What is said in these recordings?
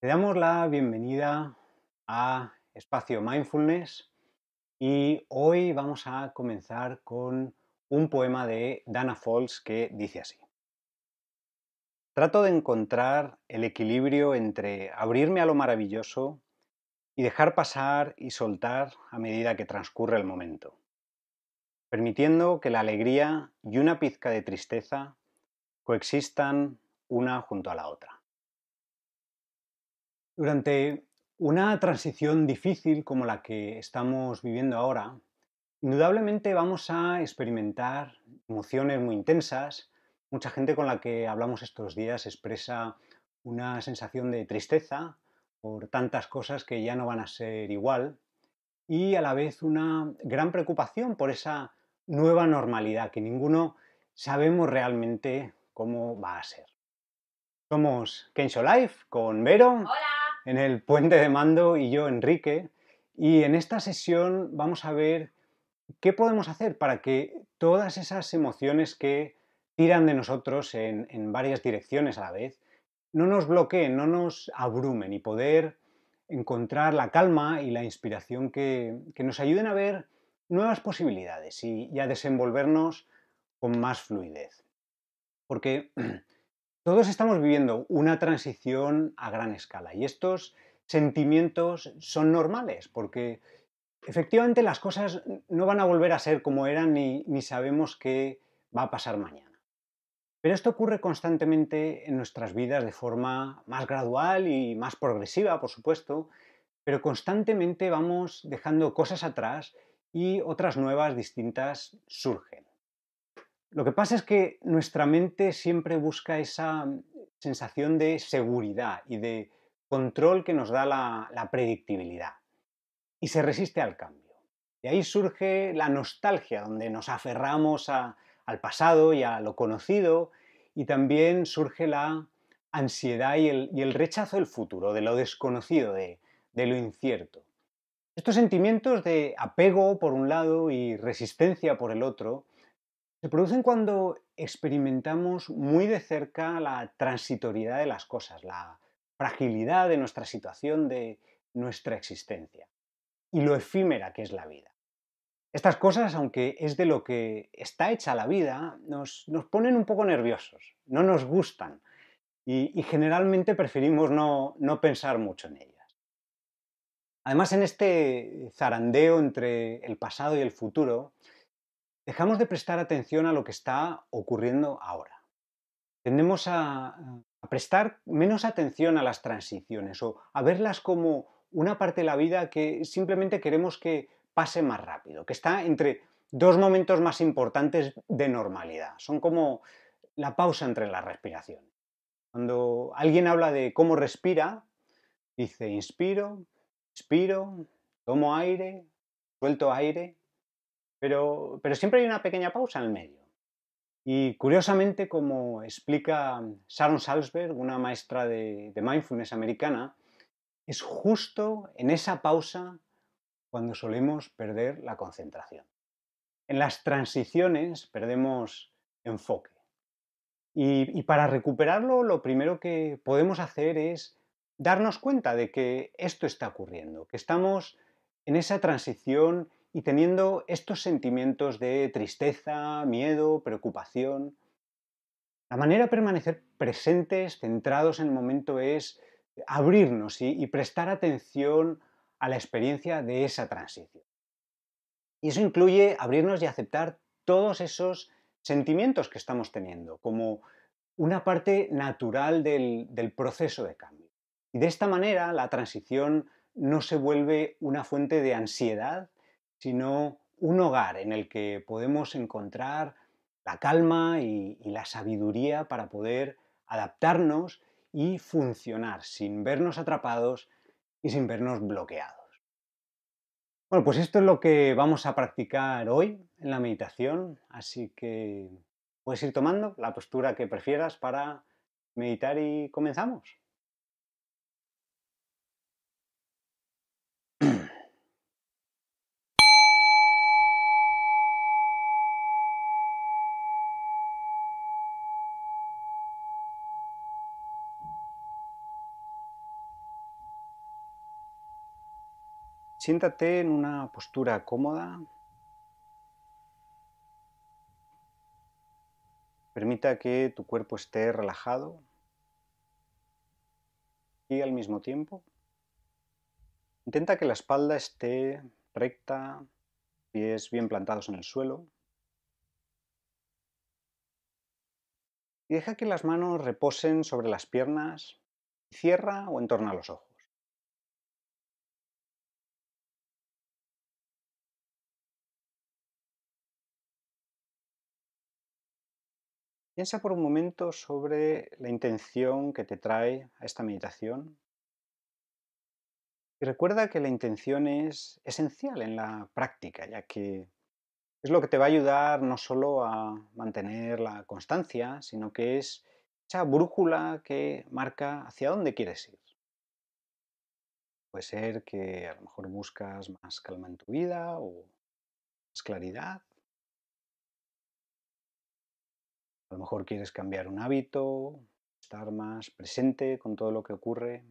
Te damos la bienvenida a Espacio Mindfulness y hoy vamos a comenzar con un poema de Dana Falls que dice así. Trato de encontrar el equilibrio entre abrirme a lo maravilloso y dejar pasar y soltar a medida que transcurre el momento, permitiendo que la alegría y una pizca de tristeza coexistan una junto a la otra. Durante una transición difícil como la que estamos viviendo ahora, indudablemente vamos a experimentar emociones muy intensas. Mucha gente con la que hablamos estos días expresa una sensación de tristeza por tantas cosas que ya no van a ser igual y a la vez una gran preocupación por esa nueva normalidad que ninguno sabemos realmente cómo va a ser. Somos Kensho Life con Vero en el puente de mando y yo Enrique. Y en esta sesión vamos a ver qué podemos hacer para que todas esas emociones que tiran de nosotros en, varias direcciones a la vez no nos bloqueen, no nos abrumen y poder encontrar la calma y la inspiración que, que nos ayuden a ver nuevas posibilidades y, y a desenvolvernos con más fluidez. Porque todos estamos viviendo una transición a gran escala y estos sentimientos son normales porque efectivamente las cosas no van a volver a ser como eran ni, sabemos qué va a pasar mañana. Pero esto ocurre constantemente en nuestras vidas de forma más gradual y más progresiva, por supuesto, pero constantemente vamos dejando cosas atrás y otras nuevas distintas surgen. Lo que pasa es que nuestra mente siempre busca esa sensación de seguridad y de control que nos da la, predictibilidad y se resiste al cambio. Y ahí surge la nostalgia, donde nos aferramos al pasado y a lo conocido, y también surge la ansiedad y el, rechazo del futuro, de lo desconocido, de lo incierto. Estos sentimientos de apego por un lado y resistencia por el otro se producen cuando experimentamos muy de cerca la transitoriedad de las cosas, la fragilidad de nuestra situación, de nuestra existencia y lo efímera que es la vida. Estas cosas, aunque es de lo que está hecha la vida, nos, ponen un poco nerviosos, no nos gustan y, generalmente preferimos no, no pensar mucho en ellas. Además, en este zarandeo entre el pasado y el futuro, dejamos de prestar atención a lo que está ocurriendo ahora. Tendemos a, prestar menos atención a las transiciones o a verlas como una parte de la vida que simplemente queremos que pase más rápido, que está entre dos momentos más importantes de normalidad. Son como la pausa entre las respiraciones. Cuando alguien habla de cómo respira, dice inspiro, expiro, tomo aire, suelto aire, pero, siempre hay una pequeña pausa en el medio. Y curiosamente, como explica Sharon Salzberg, una maestra de mindfulness americana, es justo en esa pausa cuando solemos perder la concentración. En las transiciones perdemos enfoque. Y, y, para recuperarlo, lo primero que podemos hacer es darnos cuenta de que esto está ocurriendo, que estamos en esa transición y teniendo estos sentimientos de tristeza, miedo, preocupación. La manera de permanecer presentes, centrados en el momento, es abrirnos y, prestar atención a la experiencia de esa transición. Y eso incluye abrirnos y aceptar todos esos sentimientos que estamos teniendo como una parte natural del, proceso de cambio. Y de esta manera la transición no se vuelve una fuente de ansiedad sino un hogar en el que podemos encontrar la calma y, la sabiduría para poder adaptarnos y funcionar sin vernos atrapados y sin vernos bloqueados. Bueno, pues esto es lo que vamos a practicar hoy en la meditación, así que puedes ir tomando la postura que prefieras para meditar y comenzamos. Siéntate en una postura cómoda. Permita que tu cuerpo esté relajado y al mismo tiempo intenta que la espalda esté recta, pies bien plantados en el suelo. Y deja que las manos reposen sobre las piernas, cierra o entorna los ojos. Piensa por un momento sobre la intención que te trae a esta meditación. Y recuerda que la intención es esencial en la práctica, ya que es lo que te va a ayudar no solo a mantener la constancia, sino que es esa brújula que marca hacia dónde quieres ir. Puede ser que a lo mejor buscas más calma en tu vida o más claridad, A lo mejor quieres cambiar un hábito, estar más presente con todo lo que ocurre.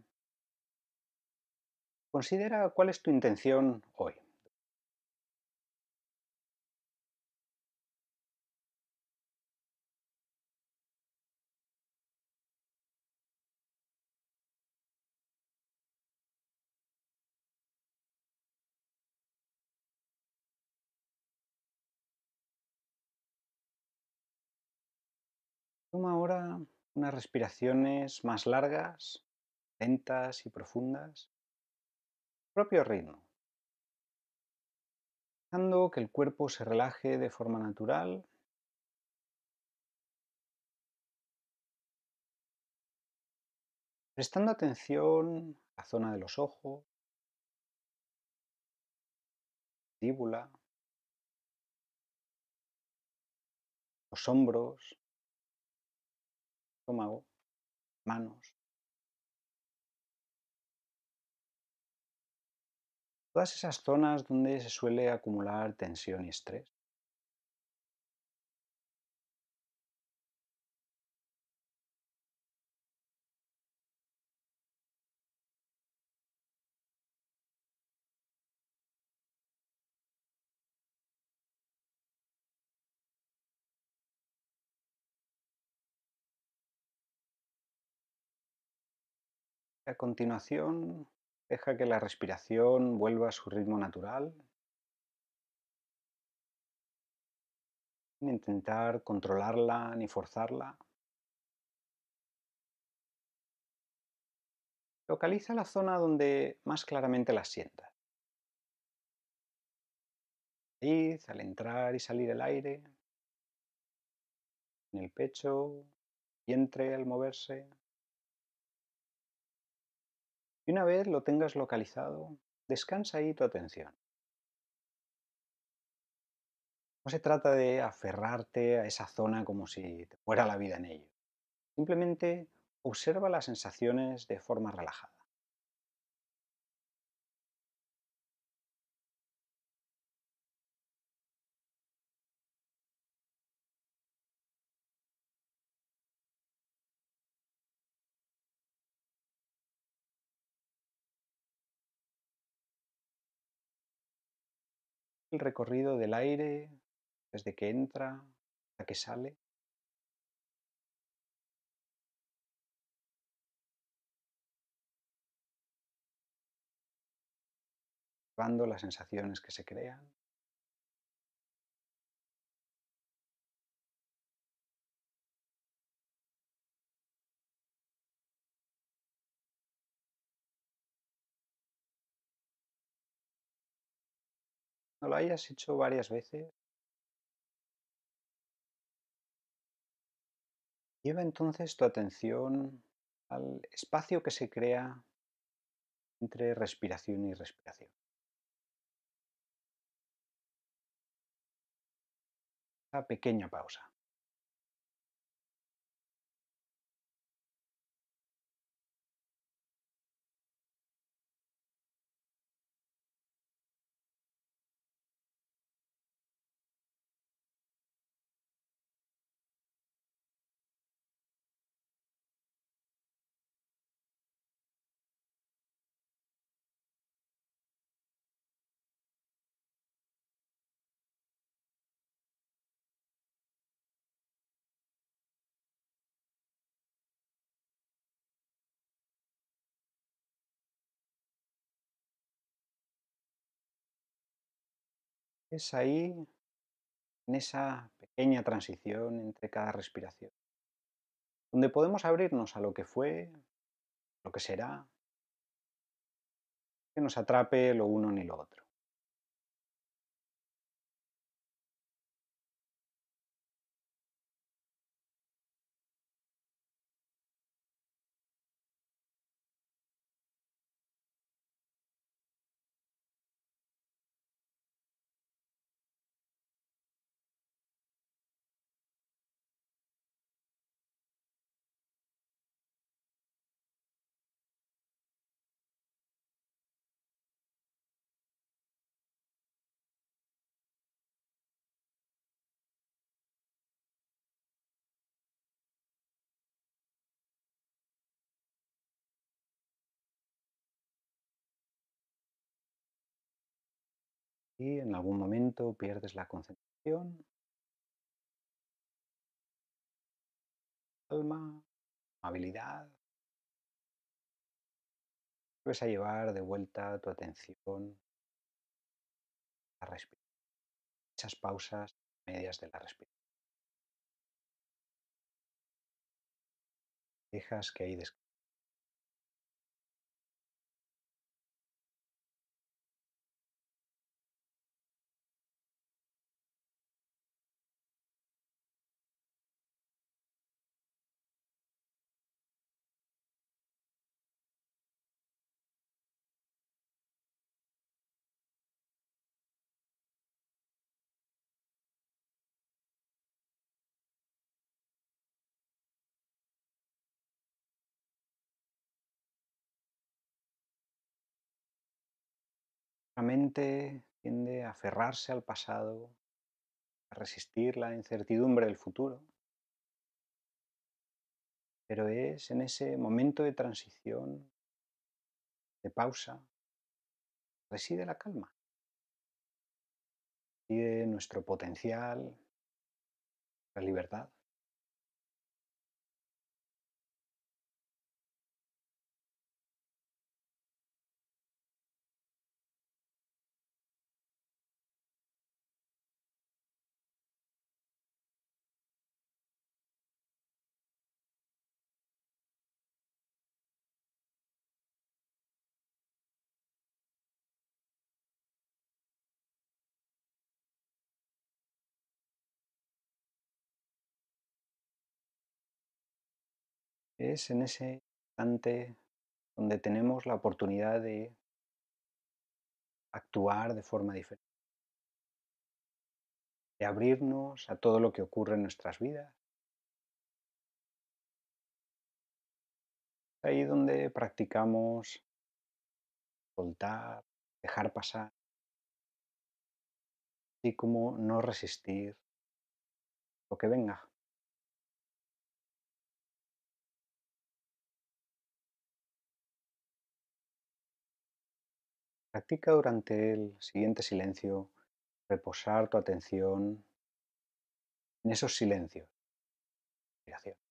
Considera cuál es tu intención hoy. Toma ahora unas respiraciones más largas, lentas y profundas, propio ritmo, dejando que el cuerpo se relaje de forma natural. Prestando atención a la zona de los ojos, mandíbula, los hombros, estómago, manos. Todas esas zonas donde se suele acumular tensión y estrés. A continuación, deja que la respiración vuelva a su ritmo natural. Sin intentar controlarla ni forzarla. Localiza la zona donde más claramente la sientas. al entrar y salir el aire, en el pecho, vientre al moverse. Y una vez lo tengas localizado, descansa ahí tu atención. No se trata de aferrarte a esa zona como si te fuera la vida en ello. Simplemente observa las sensaciones de forma relajada. El recorrido del aire desde que entra a que sale. Las sensaciones que se crean. Lo hayas hecho varias veces, lleva entonces tu atención al espacio que se crea entre respiración y respiración. Una pequeña pausa. Es ahí, en esa pequeña transición entre cada respiración, donde podemos abrirnos a lo que fue, lo que será, que nos atrape lo uno ni lo otro. Y en algún momento pierdes la concentración, calma, amabilidad. Vuelves a llevar de vuelta tu atención a respirar. Esas pausas medias de la respiración. Dejas que ahí descanse. La mente tiende a aferrarse al pasado, a resistir la incertidumbre del futuro, pero es en ese momento de transición, de pausa, reside la calma, reside nuestro potencial, la libertad. Es en ese instante donde tenemos la oportunidad de actuar de forma diferente, de abrirnos a todo lo que ocurre en nuestras vidas. Ahí donde practicamos soltar, dejar pasar, y como no resistir lo que venga. Practica durante el siguiente silencio reposar tu atención en esos silencios. Respiración.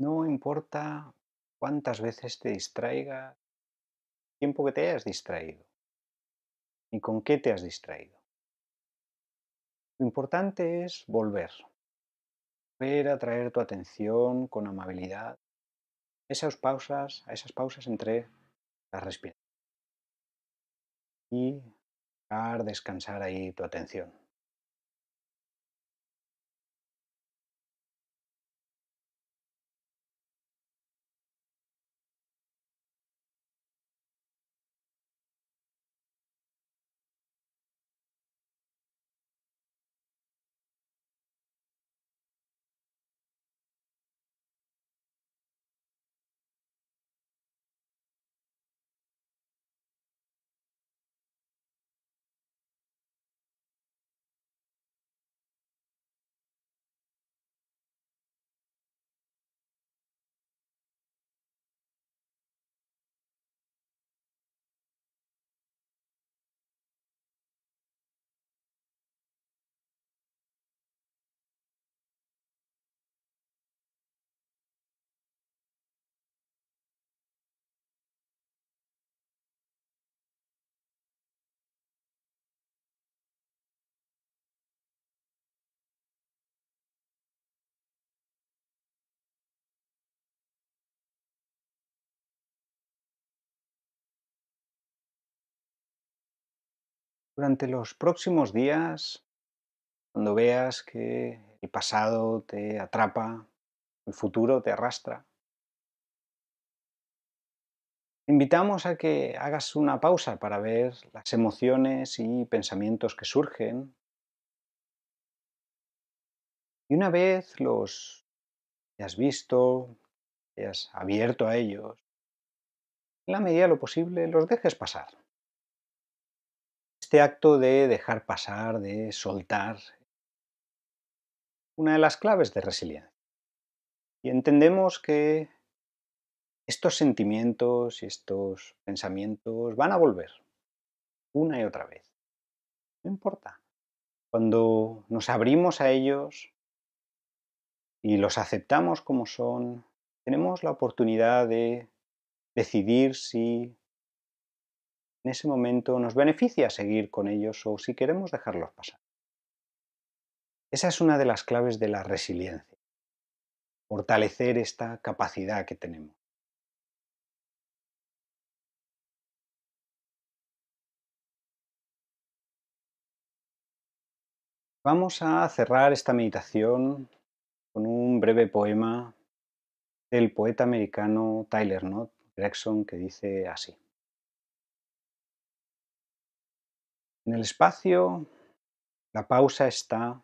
No importa cuántas veces te distraigas, tiempo que te hayas distraído, ni con qué te has distraído. Lo importante es volver, volver a traer tu atención con amabilidad esas pausas, a esas pausas entre las respiraciones y dejar descansar ahí tu atención. Durante los próximos días, cuando veas que el pasado te atrapa, el futuro te arrastra, invitamos a que hagas una pausa para ver las emociones y pensamientos que surgen. Y una vez los hayas visto, hayas abierto a ellos, en la medida de lo posible los dejes pasar este acto de dejar pasar, de soltar, una de las claves de resiliencia. Y entendemos que estos sentimientos y estos pensamientos van a volver una y otra vez. No importa. Cuando nos abrimos a ellos y los aceptamos como son, tenemos la oportunidad de decidir si en ese momento nos beneficia seguir con ellos o si queremos dejarlos pasar. Esa es una de las claves de la resiliencia, fortalecer esta capacidad que tenemos. Vamos a cerrar esta meditación con un breve poema del poeta americano Tyler Knott Gregson que dice así. En el espacio, la pausa está,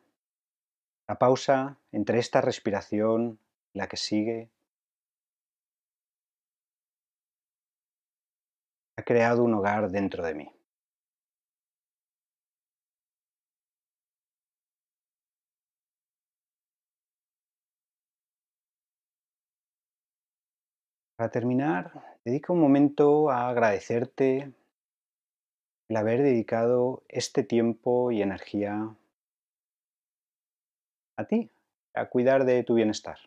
la pausa entre esta respiración y la que sigue, ha creado un hogar dentro de mí. Para terminar, dedica un momento a agradecerte el haber dedicado este tiempo y energía a ti, a cuidar de tu bienestar.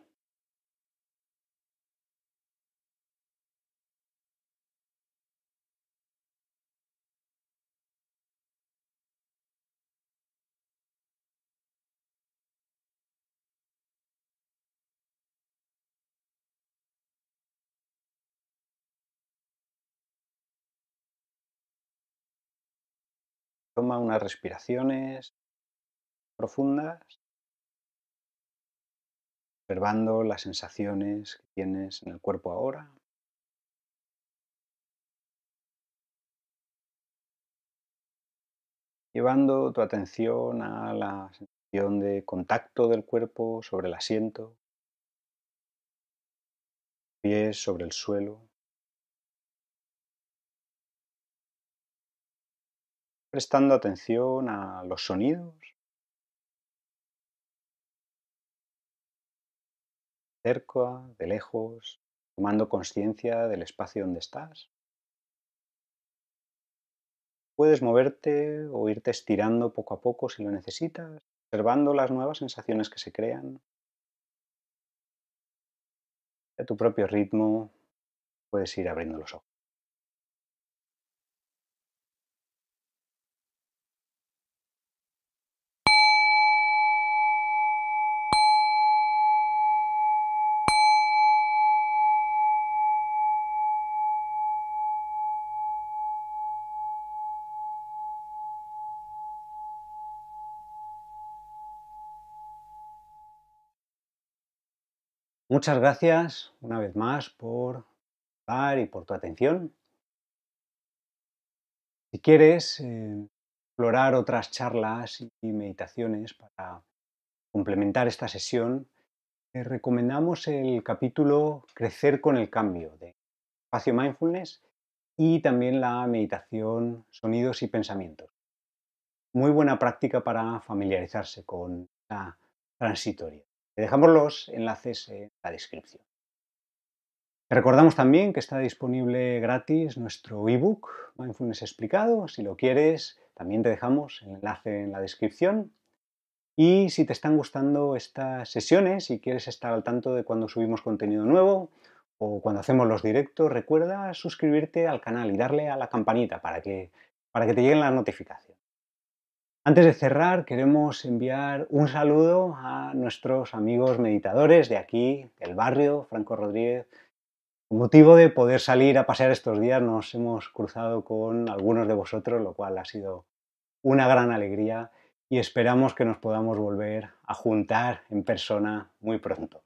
Toma unas respiraciones profundas, observando las sensaciones que tienes en el cuerpo ahora. Llevando tu atención a la sensación de contacto del cuerpo sobre el asiento, pies sobre el suelo. Prestando atención a los sonidos, cerca, de lejos, tomando conciencia del espacio donde estás. Puedes moverte o irte estirando poco a poco si lo necesitas, observando las nuevas sensaciones que se crean. a tu propio ritmo puedes ir abriendo los ojos. Muchas gracias una vez más por y por tu atención. Si quieres eh, explorar otras charlas y meditaciones para complementar esta sesión, te recomendamos el capítulo Crecer con el cambio de Espacio Mindfulness y también la meditación Sonidos y Pensamientos. Muy buena práctica para familiarizarse con la transitoria. Te dejamos los enlaces en la descripción. Te recordamos también que está disponible gratis nuestro ebook Mindfulness explicado. Si lo quieres, también te dejamos el enlace en la descripción. Y si te están gustando estas sesiones y quieres estar al tanto de cuando subimos contenido nuevo o cuando hacemos los directos, recuerda suscribirte al canal y darle a la campanita para que, para que te lleguen las notificaciones. Antes de cerrar, queremos enviar un saludo a nuestros amigos meditadores de aquí, del barrio, Franco Rodríguez. Con motivo de poder salir a pasear estos días, nos hemos cruzado con algunos de vosotros, lo cual ha sido una gran alegría y esperamos que nos podamos volver a juntar en persona muy pronto.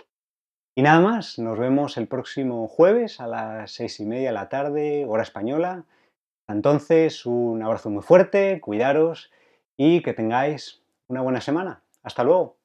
Y nada más, nos vemos el próximo jueves a las seis y media de la tarde, hora española. Entonces, un abrazo muy fuerte, cuidaros y que tengáis una buena semana. Hasta luego.